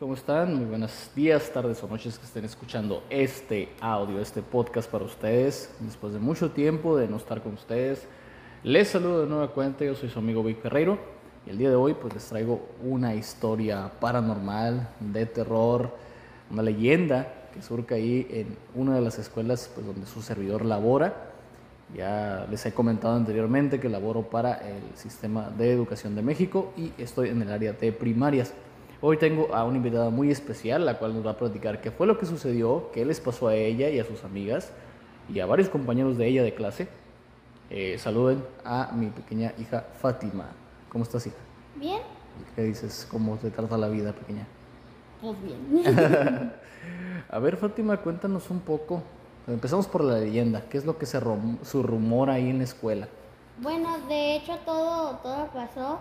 ¿Cómo están? Muy buenos días, tardes o noches que estén escuchando este audio, este podcast para ustedes. Después de mucho tiempo de no estar con ustedes, les saludo de nueva cuenta. Yo soy su amigo Vic Ferreiro y el día de hoy pues les traigo una historia paranormal, de terror, una leyenda que surca ahí en una de las escuelas pues, donde su servidor labora. Ya les he comentado anteriormente que laboro para el Sistema de Educación de México y estoy en el área de primarias. Hoy tengo a una invitada muy especial, la cual nos va a platicar qué fue lo que sucedió, qué les pasó a ella y a sus amigas y a varios compañeros de ella de clase. Eh, saluden a mi pequeña hija Fátima. ¿Cómo estás, hija? Bien. ¿Qué dices? ¿Cómo te trata la vida, pequeña? Pues bien. a ver, Fátima, cuéntanos un poco Empezamos por la leyenda. ¿Qué es lo que se su rumor ahí en la escuela? Bueno, de hecho todo, todo pasó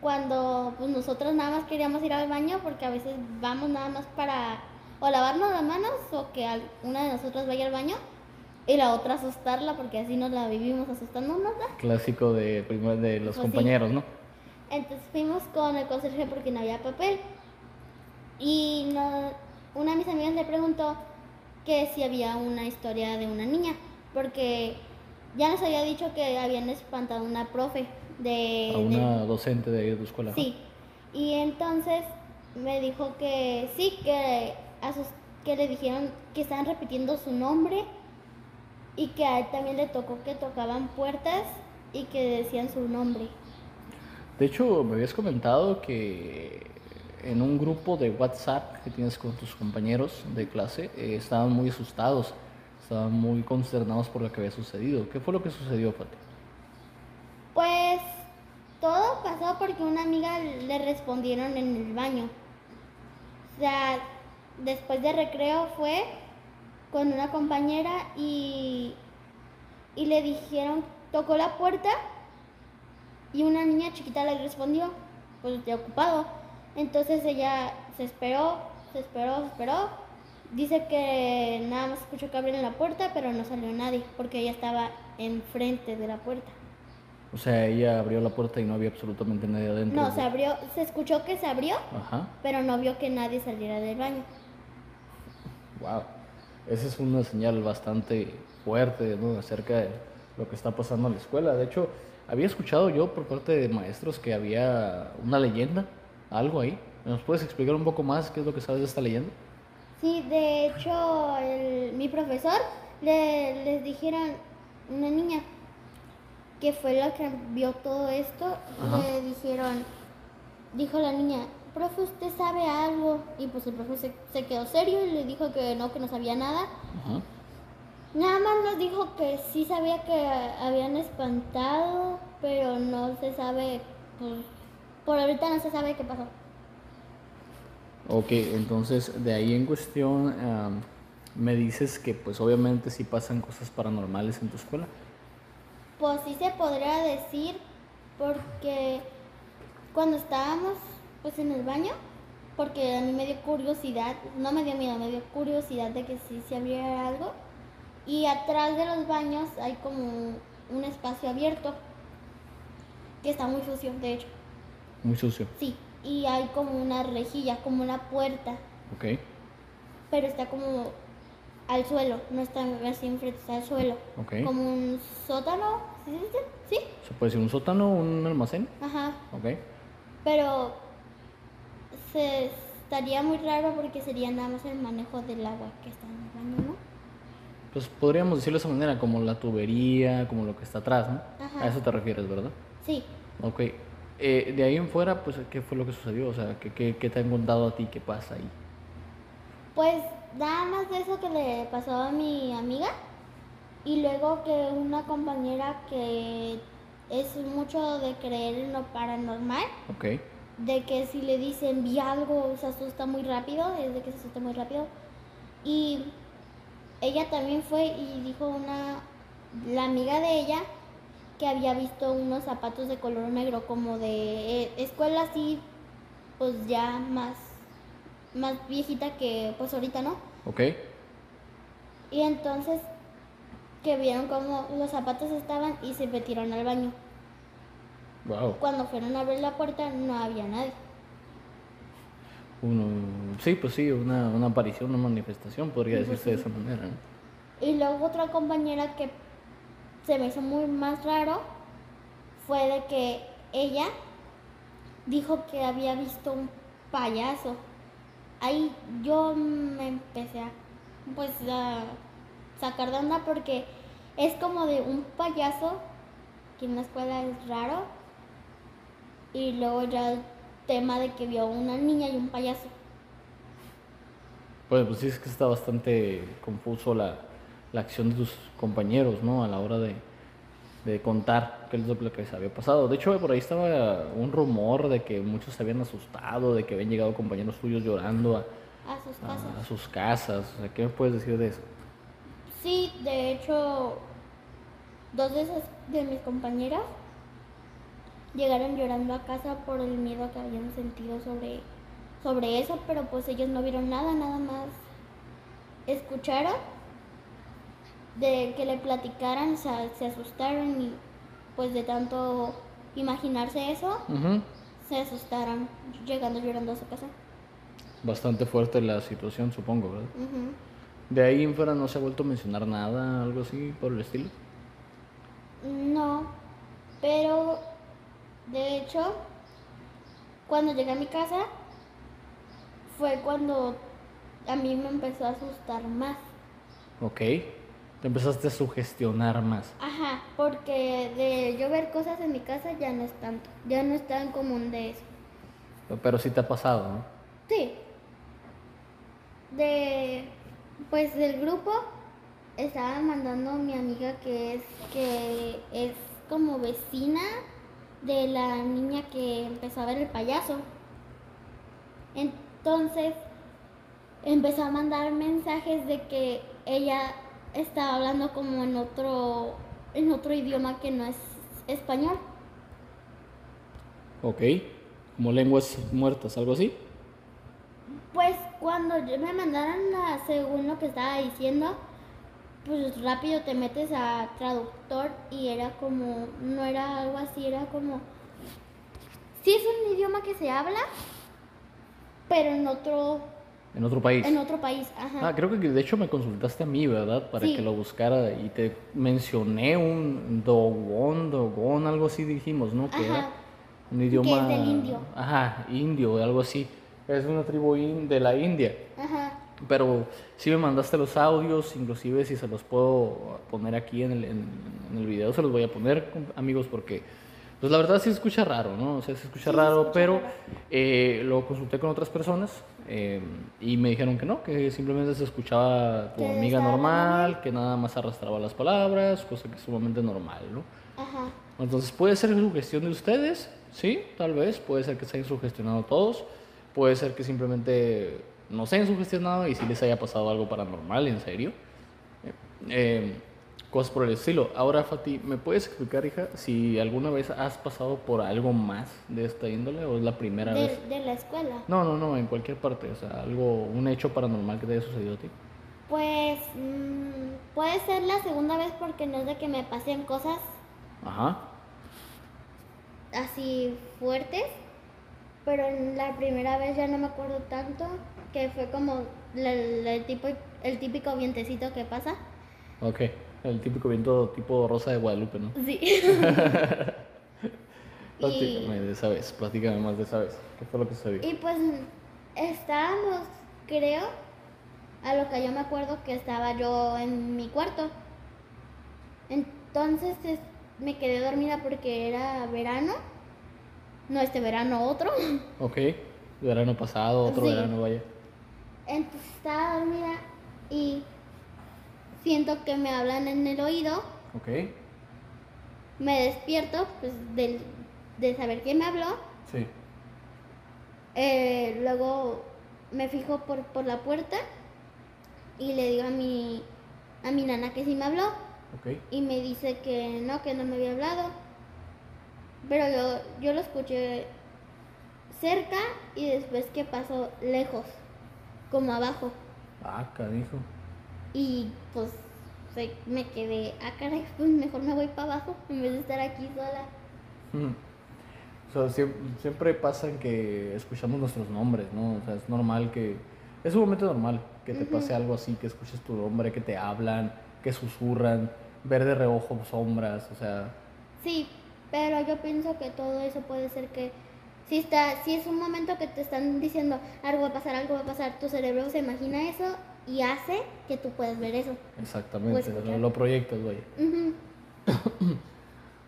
cuando pues, nosotros nada más queríamos ir al baño porque a veces vamos nada más para o lavarnos las manos o que una de nosotras vaya al baño y la otra asustarla porque así nos la vivimos asustándonos. ¿no? Clásico de, de los pues compañeros, ¿no? Entonces fuimos con el conserje porque no había papel y una de mis amigas le preguntó que si había una historia de una niña, porque ya nos había dicho que habían espantado una profe de... A una docente de tu escuela. Sí, y entonces me dijo que sí, que, a sus, que le dijeron que estaban repitiendo su nombre y que a él también le tocó que tocaban puertas y que decían su nombre. De hecho, me habías comentado que en un grupo de WhatsApp que tienes con tus compañeros de clase, eh, estaban muy asustados, estaban muy consternados por lo que había sucedido. ¿Qué fue lo que sucedió, Pati? Pues todo pasó porque una amiga le respondieron en el baño. O sea, después de recreo fue con una compañera y, y le dijeron, tocó la puerta y una niña chiquita le respondió, pues estoy ocupado. Entonces ella se esperó, se esperó, se esperó. Dice que nada más escuchó que abrieron la puerta, pero no salió nadie, porque ella estaba enfrente de la puerta. O sea, ella abrió la puerta y no había absolutamente nadie adentro. No, se abrió, se escuchó que se abrió, pero no vio que nadie saliera del baño. Wow, esa es una señal bastante fuerte ¿no? acerca de lo que está pasando en la escuela. De hecho, había escuchado yo por parte de maestros que había una leyenda algo ahí. ¿Nos puedes explicar un poco más qué es lo que sabes de esta leyenda? Sí, de hecho, mi profesor le, les dijeron, una niña que fue la que vio todo esto, le dijeron, dijo la niña, profe, ¿usted sabe algo? Y pues el profe se, quedó serio y le dijo que no, que no sabía nada. Nada más nos dijo que sí sabía que habían espantado, pero no se sabe pues, por ahorita no se sabe qué pasó. Ok, entonces de ahí en cuestión me dices que pues obviamente sí pasan cosas paranormales en tu escuela. Pues sí se podría decir porque cuando estábamos pues en el baño, porque a mí me dio curiosidad, no me dio miedo, me dio curiosidad de que sí se abriera algo. Y atrás de los baños hay como un espacio abierto que está muy sucio, de hecho. Muy sucio. Sí, y hay como una rejilla, como una puerta. Ok. Pero está como al suelo, no está así enfrente, está al suelo. Ok. Como un sótano, ¿sí? ¿Sí? ¿Se puede decir un sótano o un almacén? Ajá. Ok. Pero se estaría muy raro porque sería nada más el manejo del agua que está en el baño, ¿no? Pues podríamos decirlo de esa manera, como la tubería, como lo que está atrás, ¿no? Ajá. A eso te refieres, ¿verdad? Sí. Ok. Eh, de ahí en fuera, pues, ¿qué fue lo que sucedió? O sea, ¿qué, te han contado a ti? ¿Qué pasa ahí? Pues nada más de eso que le pasó a mi amiga y luego que una compañera que es mucho de creer en lo paranormal. Ok. De que si le dicen vi algo se asusta muy rápido, es de que se asusta muy rápido. Y ella también fue y dijo una, la amiga de ella que había visto unos zapatos de color negro como de eh, escuela así, pues ya más, más viejita que pues ahorita, ¿no? Ok. Y entonces que vieron como los zapatos estaban y se metieron al baño. Wow. Cuando fueron a abrir la puerta no había nadie. Uno, sí, pues sí, una, una aparición, una manifestación, podría Sí, pues decirse de esa manera. ¿no? Y luego otra compañera que se me hizo muy más raro fue de que ella dijo que había visto un payaso. Ahí yo me empecé a pues a sacar de onda porque es como de un payaso que en la escuela es raro y luego ya el tema de que vio una niña y un payaso. Pues, pues sí, es que está bastante confuso la, la acción de tus compañeros, ¿no? A la hora de, de contar qué es lo que les había pasado. De hecho, por ahí estaba un rumor de que muchos se habían asustado, de que habían llegado compañeros tuyos llorando a, A sus a- casas. a sus casas. O sea, ¿qué me puedes decir de eso? Sí, de hecho, dos de esas de mis compañeras llegaron llorando a casa por el miedo que habían sentido sobre, sobre eso, pero pues ellos no vieron nada, nada más escucharon de que le platicaran, o sea, se asustaron y pues de tanto imaginarse eso, se asustaron llegando llorando a su casa. Bastante fuerte la situación, supongo, ¿verdad? De ahí en fuera no se ha vuelto a mencionar nada, algo así por el estilo. No, pero de hecho, cuando llegué a mi casa, fue cuando a mí me empezó a asustar más. Ok. Te empezaste a sugestionar más. Ajá, porque de yo ver cosas en mi casa ya no es tanto, ya no es tan común de eso. Pero sí te ha pasado, ¿no? Sí. De, pues del grupo estaba mandando mi amiga que es que es como vecina de la niña que empezó a ver el payaso. Entonces empezó a mandar mensajes de que ella estaba hablando como en otro en otro idioma que no es español. Ok. Como lenguas muertas, algo así. Pues cuando me mandaron la, según lo que estaba diciendo, pues rápido te metes a traductor y era como, no era algo así, era como, sí es un idioma que se habla, pero en otro, En otro país. en otro país, ajá. Ah, creo que de hecho me consultaste a mí, ¿verdad? Para Sí. que lo buscara y te mencioné un Dogon, Dogon, algo así dijimos, ¿no? Que Ajá. era un idioma. es del indio. Ajá, indio, algo así. Es una tribu in- de la India. Ajá. Pero sí me mandaste los audios, inclusive si se los puedo poner aquí en el, en, en el video, se los voy a poner, amigos, porque pues la verdad sí se escucha raro, ¿no? O sea, se escucha Sí, se raro, escucha pero raro. eh, lo consulté con otras personas eh, y me dijeron que no, que simplemente se escuchaba tu amiga normal, que nada más arrastraba las palabras, cosa que es sumamente normal, ¿no? Ajá. Entonces puede ser sugestión de ustedes, sí, tal vez, puede ser que se hayan sugestionado todos, puede ser que simplemente no se hayan sugestionado y si les haya pasado algo paranormal, en serio. Eh, cosas por el estilo. Ahora, Fati, ¿me puedes explicar, hija, si alguna vez has pasado por algo más de esta índole o es la primera vez? De, de la escuela. No, no, no, en cualquier parte, o sea, algo, un hecho paranormal que te haya sucedido a ti. Pues mm, puede ser la segunda vez porque no es de que me pasen cosas Ajá. así fuertes, pero la primera vez ya no me acuerdo tanto, que fue como la- el, tipo, el típico vientecito que pasa. Ok. El típico viento tipo Rosa de Guadalupe, ¿no? Sí. Platícame de esa vez, platícame más de esa vez. ¿Qué fue lo que sucedió? y pues estábamos, creo, a lo que yo me acuerdo que estaba yo en mi cuarto. Entonces es- me quedé dormida porque era verano. No este verano, otro. Ok, verano pasado, otro Sí. verano, vaya. Entonces estaba dormida y siento que me hablan en el oído. Ok, Me despierto pues, del- de saber quién me habló. sí. Eh, luego me fijo por, por la puerta y le digo a mi, a mi nana que sí me habló. Ok, Y me dice que no, que no me había hablado. Pero yo, yo lo escuché cerca y después que pasó lejos, como abajo. ah, canijo. Y pues se- me quedé, ah caray, pues mejor me voy para abajo en vez de estar aquí sola. Mm. O sea, siempre, pasa que escuchamos nuestros nombres, ¿no? O sea, es normal que... Es un momento normal que te pase algo así, que escuches tu nombre, que te hablan, que susurran, ver de reojo sombras, o sea... Sí, pero yo pienso que todo eso puede ser que si está si es un momento que te están diciendo algo va a pasar, algo va a pasar, tu cerebro se imagina eso y hace que tú puedas ver eso. Exactamente, lo, proyectas, güey.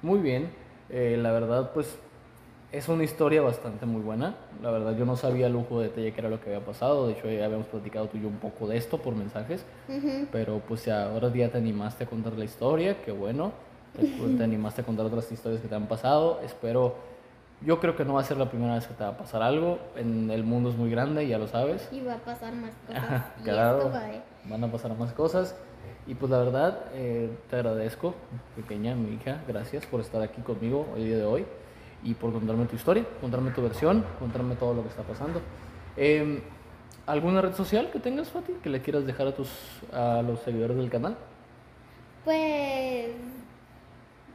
Muy bien, eh, la verdad, pues es una historia bastante muy buena. La verdad, yo no sabía el lujo de detalle que era lo que había pasado. De hecho, ya habíamos platicado tú y yo un poco de esto por mensajes. Pero pues ahora ya te animaste a contar la historia, qué bueno. te animaste a contar otras historias que te han pasado. Espero yo creo que no va a ser la primera vez que te va a pasar algo. En el mundo es muy grande, ya lo sabes. Y va a pasar más cosas. claro, van a pasar más cosas. Y pues la verdad, eh, te agradezco, pequeña, mi hija, gracias por estar aquí conmigo el día de hoy y por contarme tu historia, contarme tu versión, contarme todo lo que está pasando. Em, ¿Alguna red social que tengas, Fati, que le quieras dejar a, tus, a los seguidores del canal? Pues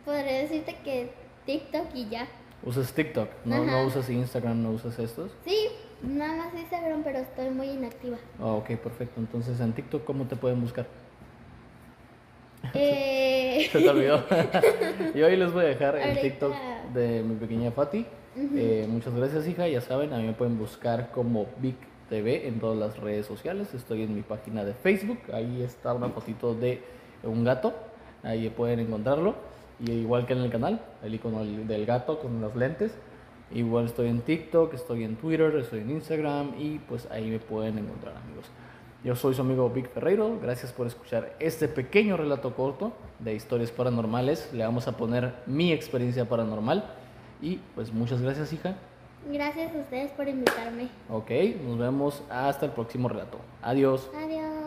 podría decirte que TikTok y ya. ¿Usas TikTok? ¿No, ¿No usas Instagram? ¿No usas estos? Sí, nada más Instagram, pero estoy muy inactiva. Ah, ok, perfecto. Entonces, ¿en TikTok cómo te pueden buscar? Eh... Se te olvidó. y hoy les voy a dejar el TikTok de mi pequeña Fati. Eh, muchas gracias, hija. Ya saben, a mí me pueden buscar como Big TV en todas las redes sociales. Estoy en mi página de Facebook. Ahí está una fotito de un gato. Ahí pueden encontrarlo. Y igual que en el canal, el icono del gato con las lentes. Igual estoy en TikTok, estoy en Twitter, estoy en Instagram y pues ahí me pueden encontrar amigos. Yo soy su amigo Vic Ferreiro, gracias por escuchar este pequeño relato corto de historias paranormales. Le vamos a poner mi experiencia paranormal y pues muchas gracias hija. Gracias a ustedes por invitarme. Ok, nos vemos hasta el próximo relato. Adiós. Adiós.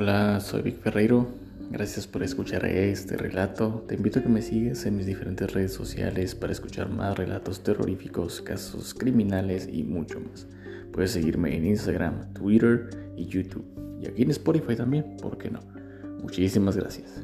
Hola, soy Vic Ferreiro. Gracias por escuchar este relato. Te invito a que me sigas en mis diferentes redes sociales para escuchar más relatos terroríficos, casos criminales y mucho más. Puedes seguirme en Instagram, Twitter y YouTube. Y aquí en Spotify también, ¿por qué no? Muchísimas gracias.